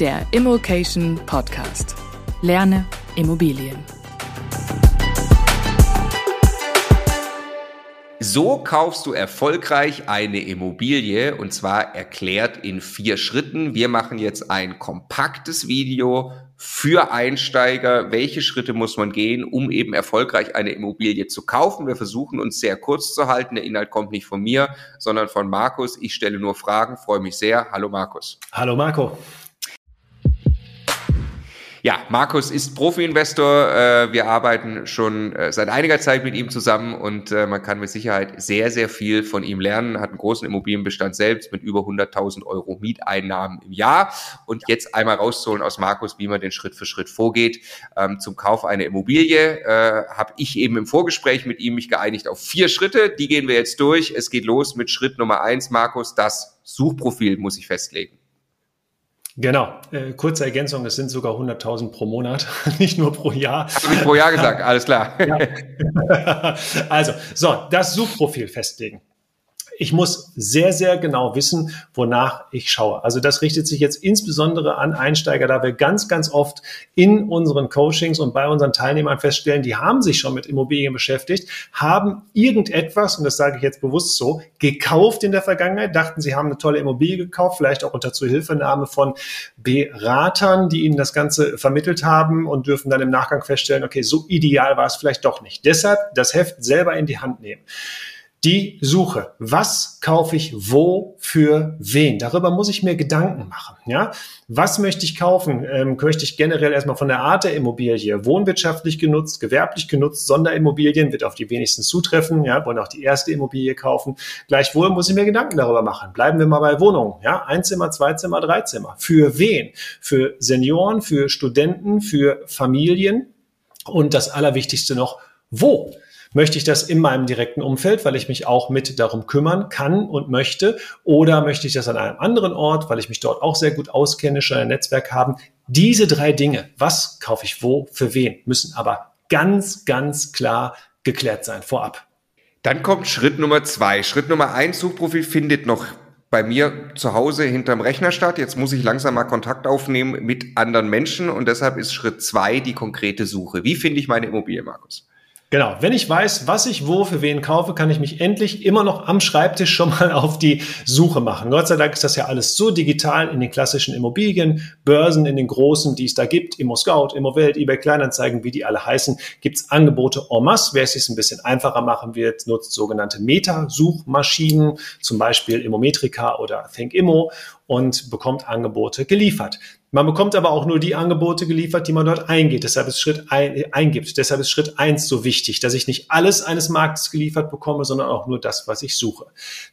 der Immokation Podcast. Lerne Immobilien. So kaufst du erfolgreich eine Immobilie und zwar erklärt in vier Schritten. Wir machen jetzt ein kompaktes Video für Einsteiger. Welche Schritte muss man gehen, um eben erfolgreich eine Immobilie zu kaufen? Wir versuchen uns sehr kurz zu halten. Der Inhalt kommt nicht von mir, sondern von Markus. Ich stelle nur Fragen, freue mich sehr. Hallo Markus. Hallo Marco. Ja, Markus ist Profi-Investor. Äh, wir arbeiten schon äh, seit einiger Zeit mit ihm zusammen und äh, man kann mit Sicherheit sehr, sehr viel von ihm lernen. Hat einen großen Immobilienbestand selbst mit über 100.000 Euro Mieteinnahmen im Jahr. Und jetzt einmal rauszuholen aus Markus, wie man den Schritt für Schritt vorgeht. Ähm, zum Kauf einer Immobilie habe ich eben im Vorgespräch mit ihm mich geeinigt auf vier Schritte. Die gehen wir jetzt durch. Es geht los mit Schritt Nummer eins, Markus. Das Suchprofil muss ich festlegen. Genau, äh, kurze Ergänzung, es sind sogar 100.000 pro Monat, nicht nur pro Jahr. Habe ich pro Jahr gesagt, alles klar. Ja. also, so, das Suchprofil festlegen ich muss sehr, sehr genau wissen, wonach ich schaue. Also das richtet sich jetzt insbesondere an Einsteiger, da wir ganz, ganz oft in unseren Coachings und bei unseren Teilnehmern feststellen, die haben sich schon mit Immobilien beschäftigt, haben irgendetwas, und das sage ich jetzt bewusst so, gekauft in der Vergangenheit, dachten, sie haben eine tolle Immobilie gekauft, vielleicht auch unter Zuhilfenahme von Beratern, die ihnen das Ganze vermittelt haben und dürfen dann im Nachgang feststellen, okay, so ideal war es vielleicht doch nicht. Deshalb das Heft selber in die Hand nehmen die Suche. Was kaufe ich wo für wen? Darüber muss ich mir Gedanken machen. Ja, was möchte ich kaufen? Ähm, möchte ich generell erstmal von der Art der Immobilie wohnwirtschaftlich genutzt, gewerblich genutzt, Sonderimmobilien wird auf die wenigsten zutreffen. Ja, wollen auch die erste Immobilie kaufen. Gleichwohl muss ich mir Gedanken darüber machen. Bleiben wir mal bei Wohnungen. Ja, Einzimmer, Zweizimmer, Dreizimmer. Für wen? Für Senioren, für Studenten, für Familien. Und das Allerwichtigste noch, wo? Möchte ich das in meinem direkten Umfeld, weil ich mich auch mit darum kümmern kann und möchte? Oder möchte ich das an einem anderen Ort, weil ich mich dort auch sehr gut auskenne, schon ein Netzwerk haben? Diese drei Dinge, was kaufe ich wo, für wen, müssen aber ganz, ganz klar geklärt sein vorab. Dann kommt Schritt Nummer zwei. Schritt Nummer eins, Suchprofil findet noch bei mir zu Hause hinterm Rechner statt. Jetzt muss ich langsam mal Kontakt aufnehmen mit anderen Menschen und deshalb ist Schritt zwei die konkrete Suche. Wie finde ich meine Immobilie, Markus? Genau, wenn ich weiß, was ich wo für wen kaufe, kann ich mich endlich immer noch am Schreibtisch schon mal auf die Suche machen. Gott sei Dank ist das ja alles so digital in den klassischen Immobilien, Börsen, in den großen, die es da gibt, Immo Scout, Immo Welt, eBay Kleinanzeigen, wie die alle heißen, gibt's Angebote en masse. Wer es sich ein bisschen einfacher machen wird, nutzt sogenannte Meta-Suchmaschinen, zum Beispiel Immometrica oder ThinkImmo und bekommt Angebote geliefert. Man bekommt aber auch nur die Angebote geliefert, die man dort eingeht. Deshalb ist Schritt ein, eingibt. Deshalb ist Schritt eins so wichtig, dass ich nicht alles eines Marktes geliefert bekomme, sondern auch nur das, was ich suche.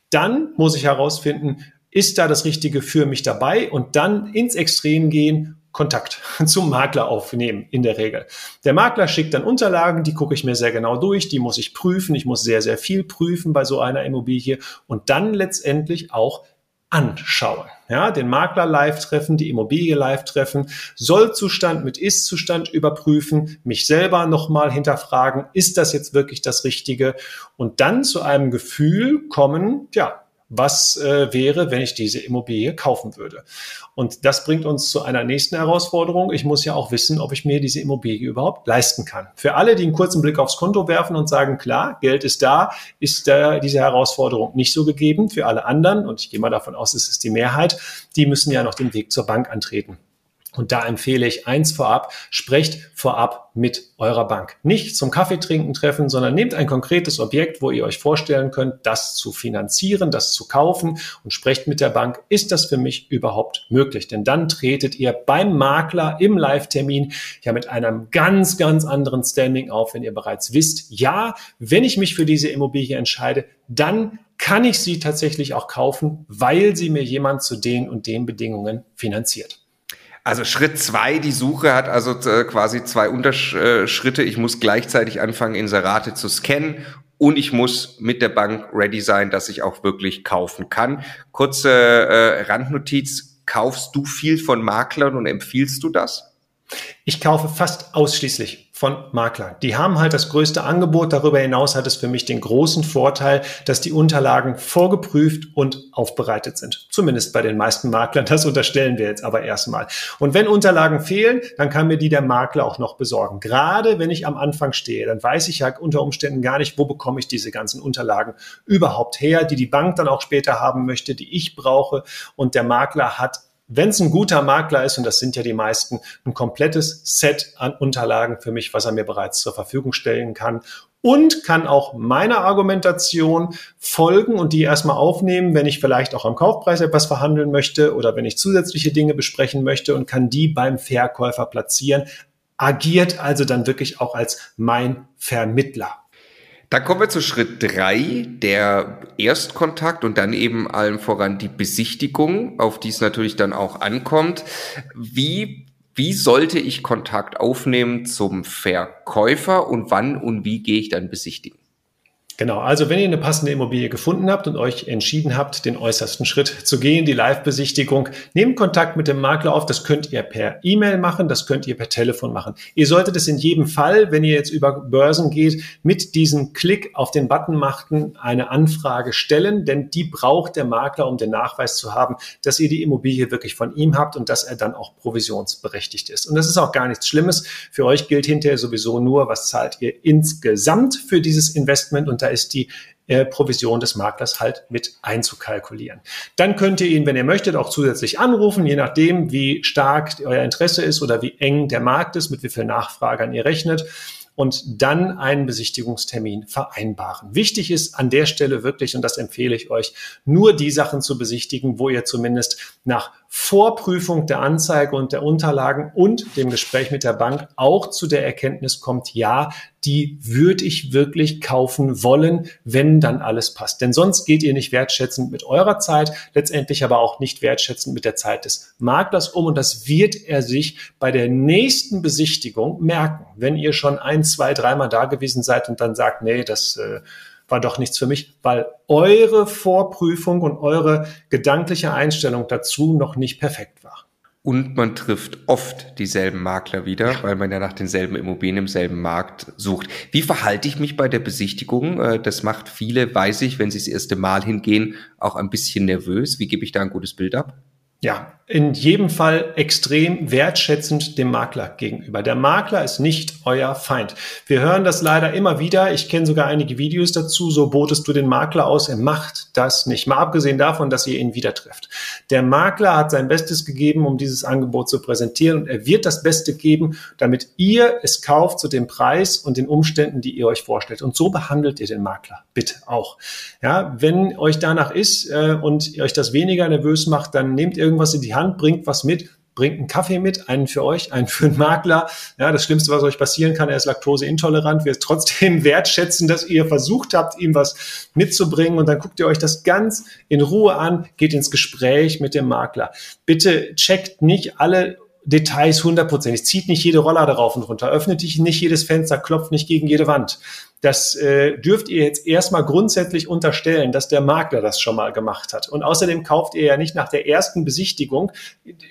Dann muss ich herausfinden, ist da das Richtige für mich dabei und dann ins Extrem gehen, Kontakt zum Makler aufnehmen, in der Regel. Der Makler schickt dann Unterlagen, die gucke ich mir sehr genau durch, die muss ich prüfen, ich muss sehr, sehr viel prüfen bei so einer Immobilie und dann letztendlich auch anschauen. Ja, den Makler live treffen, die Immobilie live treffen, Sollzustand mit Ist-Zustand überprüfen, mich selber nochmal hinterfragen, ist das jetzt wirklich das Richtige? Und dann zu einem Gefühl kommen, ja, was äh, wäre, wenn ich diese Immobilie kaufen würde. Und das bringt uns zu einer nächsten Herausforderung. Ich muss ja auch wissen, ob ich mir diese Immobilie überhaupt leisten kann. Für alle, die einen kurzen Blick aufs Konto werfen und sagen, klar, Geld ist da, ist da diese Herausforderung nicht so gegeben. Für alle anderen, und ich gehe mal davon aus, es ist die Mehrheit, die müssen ja noch den Weg zur Bank antreten. Und da empfehle ich eins vorab, sprecht vorab mit eurer Bank. Nicht zum Kaffeetrinken treffen, sondern nehmt ein konkretes Objekt, wo ihr euch vorstellen könnt, das zu finanzieren, das zu kaufen und sprecht mit der Bank, ist das für mich überhaupt möglich? Denn dann tretet ihr beim Makler im Live-Termin ja mit einem ganz, ganz anderen Standing auf, wenn ihr bereits wisst, ja, wenn ich mich für diese Immobilie entscheide, dann kann ich sie tatsächlich auch kaufen, weil sie mir jemand zu den und den Bedingungen finanziert. Also Schritt zwei, die Suche hat also äh, quasi zwei Unterschritte. Ich muss gleichzeitig anfangen, Inserate zu scannen und ich muss mit der Bank ready sein, dass ich auch wirklich kaufen kann. Kurze äh, Randnotiz. Kaufst du viel von Maklern und empfiehlst du das? Ich kaufe fast ausschließlich von Maklern. Die haben halt das größte Angebot. Darüber hinaus hat es für mich den großen Vorteil, dass die Unterlagen vorgeprüft und aufbereitet sind. Zumindest bei den meisten Maklern. Das unterstellen wir jetzt aber erstmal. Und wenn Unterlagen fehlen, dann kann mir die der Makler auch noch besorgen. Gerade wenn ich am Anfang stehe, dann weiß ich ja unter Umständen gar nicht, wo bekomme ich diese ganzen Unterlagen überhaupt her, die die Bank dann auch später haben möchte, die ich brauche. Und der Makler hat wenn es ein guter Makler ist, und das sind ja die meisten, ein komplettes Set an Unterlagen für mich, was er mir bereits zur Verfügung stellen kann und kann auch meiner Argumentation folgen und die erstmal aufnehmen, wenn ich vielleicht auch am Kaufpreis etwas verhandeln möchte oder wenn ich zusätzliche Dinge besprechen möchte und kann die beim Verkäufer platzieren, agiert also dann wirklich auch als mein Vermittler. Dann kommen wir zu Schritt drei, der Erstkontakt und dann eben allem voran die Besichtigung, auf die es natürlich dann auch ankommt. Wie, wie sollte ich Kontakt aufnehmen zum Verkäufer und wann und wie gehe ich dann besichtigen? Genau, also wenn ihr eine passende Immobilie gefunden habt und euch entschieden habt, den äußersten Schritt zu gehen, die Live-Besichtigung, nehmt Kontakt mit dem Makler auf. Das könnt ihr per E-Mail machen, das könnt ihr per Telefon machen. Ihr solltet es in jedem Fall, wenn ihr jetzt über Börsen geht, mit diesem Klick auf den Button machten, eine Anfrage stellen, denn die braucht der Makler, um den Nachweis zu haben, dass ihr die Immobilie wirklich von ihm habt und dass er dann auch provisionsberechtigt ist. Und das ist auch gar nichts Schlimmes. Für euch gilt hinterher sowieso nur, was zahlt ihr insgesamt für dieses Investment und da ist die äh, Provision des Maklers halt mit einzukalkulieren. Dann könnt ihr ihn, wenn ihr möchtet, auch zusätzlich anrufen, je nachdem, wie stark euer Interesse ist oder wie eng der Markt ist, mit wie viel Nachfragern ihr rechnet und dann einen Besichtigungstermin vereinbaren. Wichtig ist an der Stelle wirklich, und das empfehle ich euch, nur die Sachen zu besichtigen, wo ihr zumindest nach Vorprüfung der Anzeige und der Unterlagen und dem Gespräch mit der Bank auch zu der Erkenntnis kommt, ja, die würde ich wirklich kaufen wollen, wenn dann alles passt. Denn sonst geht ihr nicht wertschätzend mit eurer Zeit, letztendlich aber auch nicht wertschätzend mit der Zeit des Maklers um. Und das wird er sich bei der nächsten Besichtigung merken. Wenn ihr schon ein, zwei, dreimal da gewesen seid und dann sagt, nee, das äh, war doch nichts für mich, weil eure Vorprüfung und eure gedankliche Einstellung dazu noch nicht perfekt war. Und man trifft oft dieselben Makler wieder, ja. weil man ja nach denselben Immobilien im selben Markt sucht. Wie verhalte ich mich bei der Besichtigung? Äh, das macht viele, weiß ich, wenn sie das erste Mal hingehen, auch ein bisschen nervös. Wie gebe ich da ein gutes Bild ab? Ja, in jedem Fall extrem wertschätzend dem Makler gegenüber. Der Makler ist nicht euer Feind. Wir hören das leider immer wieder. Ich kenne sogar einige Videos dazu. So botest du den Makler aus. Er macht das nicht. Mal abgesehen davon, dass ihr ihn wieder trifft. Der Makler hat sein Bestes gegeben, um dieses Angebot zu präsentieren und er wird das Beste geben, damit ihr es kauft zu dem Preis und den Umständen, die ihr euch vorstellt. Und so behandelt ihr den Makler. Bitte auch. Ja, wenn euch danach ist äh, und euch das weniger nervös macht, dann nehmt irgendwas in die Hand, bringt was mit, bringt einen Kaffee mit, einen für euch, einen für einen Makler. Ja, das Schlimmste, was euch passieren kann, er ist laktoseintolerant, wird trotzdem wertschätzen, dass ihr versucht habt, ihm was mitzubringen und dann guckt ihr euch das ganz in Ruhe an, geht ins Gespräch mit dem Makler. Bitte checkt nicht alle Details hundertprozentig. Zieht nicht jede Roller darauf und runter, öffnet nicht jedes Fenster, klopft nicht gegen jede Wand. Das äh, dürft ihr jetzt erstmal grundsätzlich unterstellen, dass der Makler das schon mal gemacht hat. Und außerdem kauft ihr ja nicht nach der ersten Besichtigung,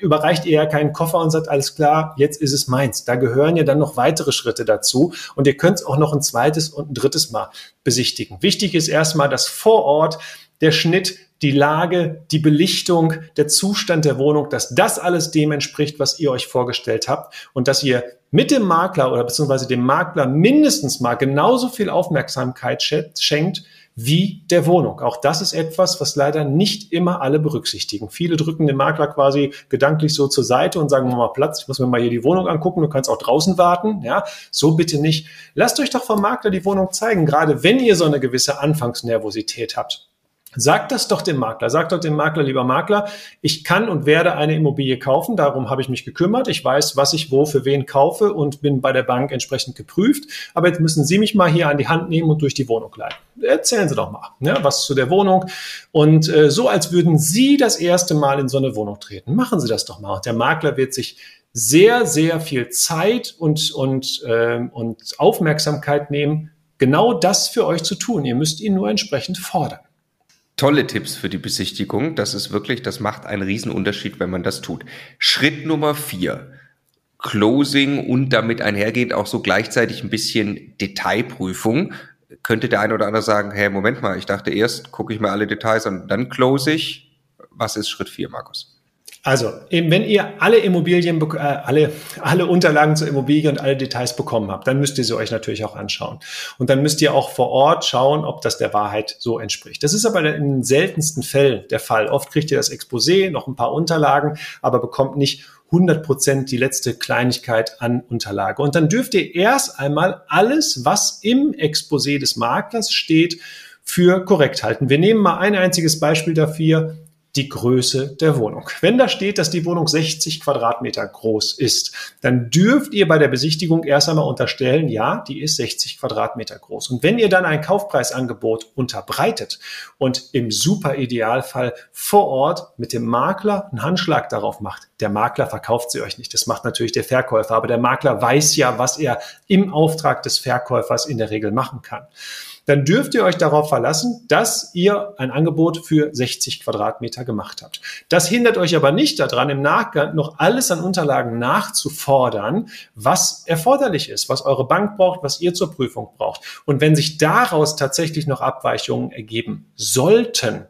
überreicht ihr ja keinen Koffer und sagt, alles klar, jetzt ist es meins. Da gehören ja dann noch weitere Schritte dazu. Und ihr könnt es auch noch ein zweites und ein drittes Mal besichtigen. Wichtig ist erstmal, dass vor Ort der Schnitt die Lage, die Belichtung, der Zustand der Wohnung, dass das alles dem entspricht, was ihr euch vorgestellt habt und dass ihr mit dem Makler oder beziehungsweise dem Makler mindestens mal genauso viel Aufmerksamkeit schenkt wie der Wohnung. Auch das ist etwas, was leider nicht immer alle berücksichtigen. Viele drücken den Makler quasi gedanklich so zur Seite und sagen, mal Platz, ich muss mir mal hier die Wohnung angucken, du kannst auch draußen warten. Ja, so bitte nicht. Lasst euch doch vom Makler die Wohnung zeigen, gerade wenn ihr so eine gewisse Anfangsnervosität habt. Sagt das doch dem Makler. Sagt doch dem Makler, lieber Makler, ich kann und werde eine Immobilie kaufen. Darum habe ich mich gekümmert. Ich weiß, was ich wo für wen kaufe und bin bei der Bank entsprechend geprüft. Aber jetzt müssen Sie mich mal hier an die Hand nehmen und durch die Wohnung leiten. Erzählen Sie doch mal ne, was zu der Wohnung. Und äh, so, als würden Sie das erste Mal in so eine Wohnung treten. Machen Sie das doch mal. Und der Makler wird sich sehr, sehr viel Zeit und, und, äh, und Aufmerksamkeit nehmen, genau das für euch zu tun. Ihr müsst ihn nur entsprechend fordern tolle Tipps für die Besichtigung. Das ist wirklich, das macht einen Riesenunterschied, wenn man das tut. Schritt Nummer vier. Closing und damit einhergehend auch so gleichzeitig ein bisschen Detailprüfung. Könnte der eine oder andere sagen, hey, Moment mal, ich dachte erst gucke ich mir alle Details an, dann close ich. Was ist Schritt vier, Markus? Also, wenn ihr alle Immobilien, äh, alle, alle Unterlagen zur Immobilie und alle Details bekommen habt, dann müsst ihr sie euch natürlich auch anschauen. Und dann müsst ihr auch vor Ort schauen, ob das der Wahrheit so entspricht. Das ist aber in den seltensten Fällen der Fall. Oft kriegt ihr das Exposé, noch ein paar Unterlagen, aber bekommt nicht 100 Prozent die letzte Kleinigkeit an Unterlage. Und dann dürft ihr erst einmal alles, was im Exposé des Maklers steht, für korrekt halten. Wir nehmen mal ein einziges Beispiel dafür die Größe der Wohnung. Wenn da steht, dass die Wohnung 60 Quadratmeter groß ist, dann dürft ihr bei der Besichtigung erst einmal unterstellen, ja, die ist 60 Quadratmeter groß. Und wenn ihr dann ein Kaufpreisangebot unterbreitet und im super Idealfall vor Ort mit dem Makler einen Handschlag darauf macht, der Makler verkauft sie euch nicht. Das macht natürlich der Verkäufer, aber der Makler weiß ja, was er im Auftrag des Verkäufers in der Regel machen kann dann dürft ihr euch darauf verlassen, dass ihr ein Angebot für 60 Quadratmeter gemacht habt. Das hindert euch aber nicht daran, im Nachgang noch alles an Unterlagen nachzufordern, was erforderlich ist, was eure Bank braucht, was ihr zur Prüfung braucht. Und wenn sich daraus tatsächlich noch Abweichungen ergeben sollten,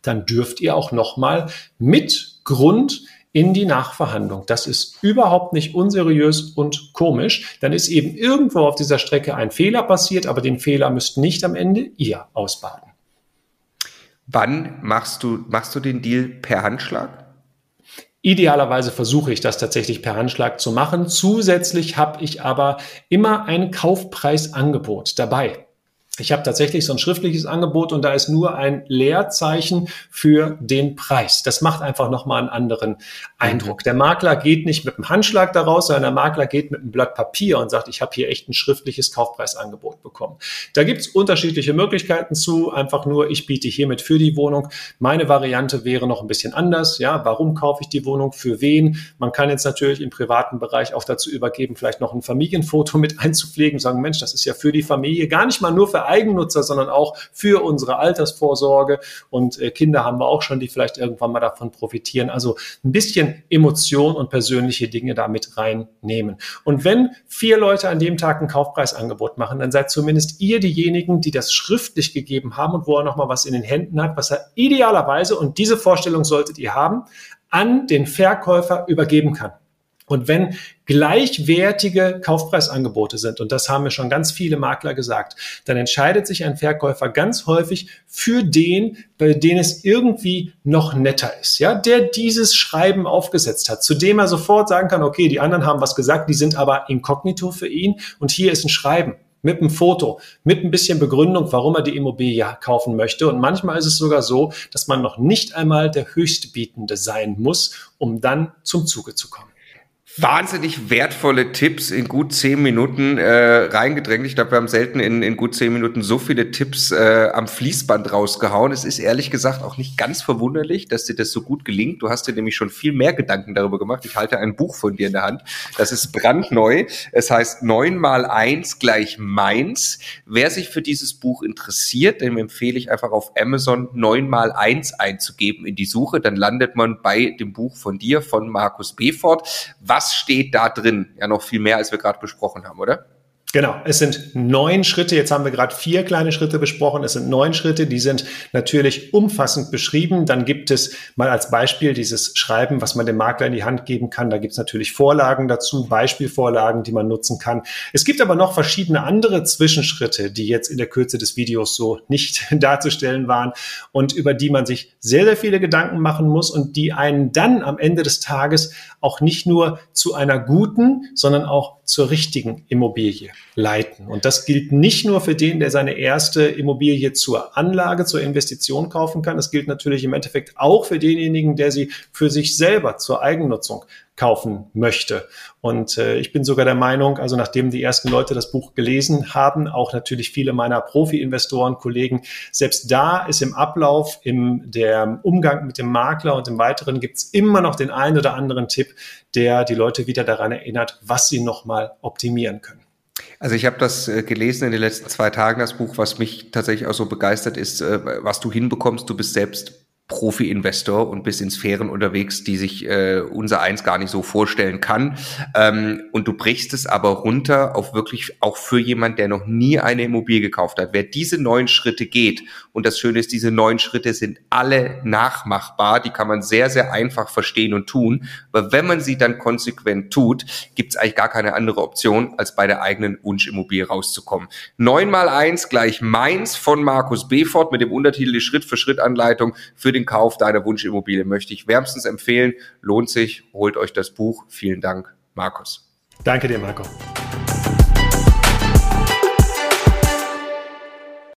dann dürft ihr auch nochmal mit Grund in die Nachverhandlung. Das ist überhaupt nicht unseriös und komisch. Dann ist eben irgendwo auf dieser Strecke ein Fehler passiert, aber den Fehler müsst nicht am Ende ihr ausbaden. Wann machst du, machst du den Deal per Handschlag? Idealerweise versuche ich das tatsächlich per Handschlag zu machen. Zusätzlich habe ich aber immer ein Kaufpreisangebot dabei. Ich habe tatsächlich so ein schriftliches Angebot und da ist nur ein Leerzeichen für den Preis. Das macht einfach nochmal einen anderen Eindruck. Der Makler geht nicht mit einem Handschlag daraus, sondern der Makler geht mit einem Blatt Papier und sagt, ich habe hier echt ein schriftliches Kaufpreisangebot bekommen. Da gibt's unterschiedliche Möglichkeiten zu. Einfach nur, ich biete hiermit für die Wohnung. Meine Variante wäre noch ein bisschen anders. Ja, warum kaufe ich die Wohnung? Für wen? Man kann jetzt natürlich im privaten Bereich auch dazu übergeben, vielleicht noch ein Familienfoto mit einzupflegen, sagen, Mensch, das ist ja für die Familie gar nicht mal nur für Eigennutzer, sondern auch für unsere Altersvorsorge. Und äh, Kinder haben wir auch schon, die vielleicht irgendwann mal davon profitieren. Also ein bisschen Emotion und persönliche Dinge damit reinnehmen. Und wenn vier Leute an dem Tag ein Kaufpreisangebot machen, dann seid zumindest ihr diejenigen, die das schriftlich gegeben haben und wo er nochmal was in den Händen hat, was er idealerweise, und diese Vorstellung solltet ihr haben, an den Verkäufer übergeben kann. Und wenn gleichwertige Kaufpreisangebote sind, und das haben mir schon ganz viele Makler gesagt, dann entscheidet sich ein Verkäufer ganz häufig für den, bei dem es irgendwie noch netter ist, ja, der dieses Schreiben aufgesetzt hat, zu dem er sofort sagen kann, okay, die anderen haben was gesagt, die sind aber inkognito für ihn und hier ist ein Schreiben mit einem Foto, mit ein bisschen Begründung, warum er die Immobilie kaufen möchte. Und manchmal ist es sogar so, dass man noch nicht einmal der Höchstbietende sein muss, um dann zum Zuge zu kommen wahnsinnig wertvolle Tipps in gut zehn Minuten äh, reingedrängt. Ich glaube, wir haben selten in, in gut zehn Minuten so viele Tipps äh, am Fließband rausgehauen. Es ist ehrlich gesagt auch nicht ganz verwunderlich, dass dir das so gut gelingt. Du hast dir nämlich schon viel mehr Gedanken darüber gemacht. Ich halte ein Buch von dir in der Hand. Das ist brandneu. Es heißt 9 mal 1 gleich meins. Wer sich für dieses Buch interessiert, dem empfehle ich einfach auf Amazon 9 mal 1 einzugeben in die Suche. Dann landet man bei dem Buch von dir, von Markus Befort. Was was steht da drin? Ja, noch viel mehr, als wir gerade besprochen haben, oder? Genau, es sind neun Schritte. Jetzt haben wir gerade vier kleine Schritte besprochen. Es sind neun Schritte, die sind natürlich umfassend beschrieben. Dann gibt es mal als Beispiel dieses Schreiben, was man dem Makler in die Hand geben kann. Da gibt es natürlich Vorlagen dazu, Beispielvorlagen, die man nutzen kann. Es gibt aber noch verschiedene andere Zwischenschritte, die jetzt in der Kürze des Videos so nicht darzustellen waren und über die man sich sehr, sehr viele Gedanken machen muss und die einen dann am Ende des Tages auch nicht nur zu einer guten, sondern auch zur richtigen Immobilie leiten. Und das gilt nicht nur für den, der seine erste Immobilie zur Anlage, zur Investition kaufen kann. Das gilt natürlich im Endeffekt auch für denjenigen, der sie für sich selber zur Eigennutzung kaufen möchte. Und äh, ich bin sogar der Meinung, also nachdem die ersten Leute das Buch gelesen haben, auch natürlich viele meiner Profi-Investoren, Kollegen, selbst da ist im Ablauf, im der Umgang mit dem Makler und im Weiteren gibt's immer noch den einen oder anderen Tipp, der die Leute wieder daran erinnert, was sie nochmal optimieren können. Also ich habe das äh, gelesen in den letzten zwei Tagen, das Buch, was mich tatsächlich auch so begeistert ist, äh, was du hinbekommst. Du bist selbst Profi-Investor und bist in Sphären unterwegs, die sich äh, unser eins gar nicht so vorstellen kann. Ähm, und du brichst es aber runter auf wirklich auch für jemand, der noch nie eine Immobilie gekauft hat. Wer diese neun Schritte geht, und das Schöne ist, diese neun Schritte sind alle nachmachbar, die kann man sehr, sehr einfach verstehen und tun. Aber wenn man sie dann konsequent tut, gibt es eigentlich gar keine andere Option, als bei der eigenen Wunschimmobilie rauszukommen. Neun mal eins gleich meins von Markus Befort mit dem Untertitel die Schritt-für-Schritt-Anleitung für den den Kauf deiner Wunschimmobilie möchte ich wärmstens empfehlen. Lohnt sich, holt euch das Buch. Vielen Dank, Markus. Danke dir, Marco.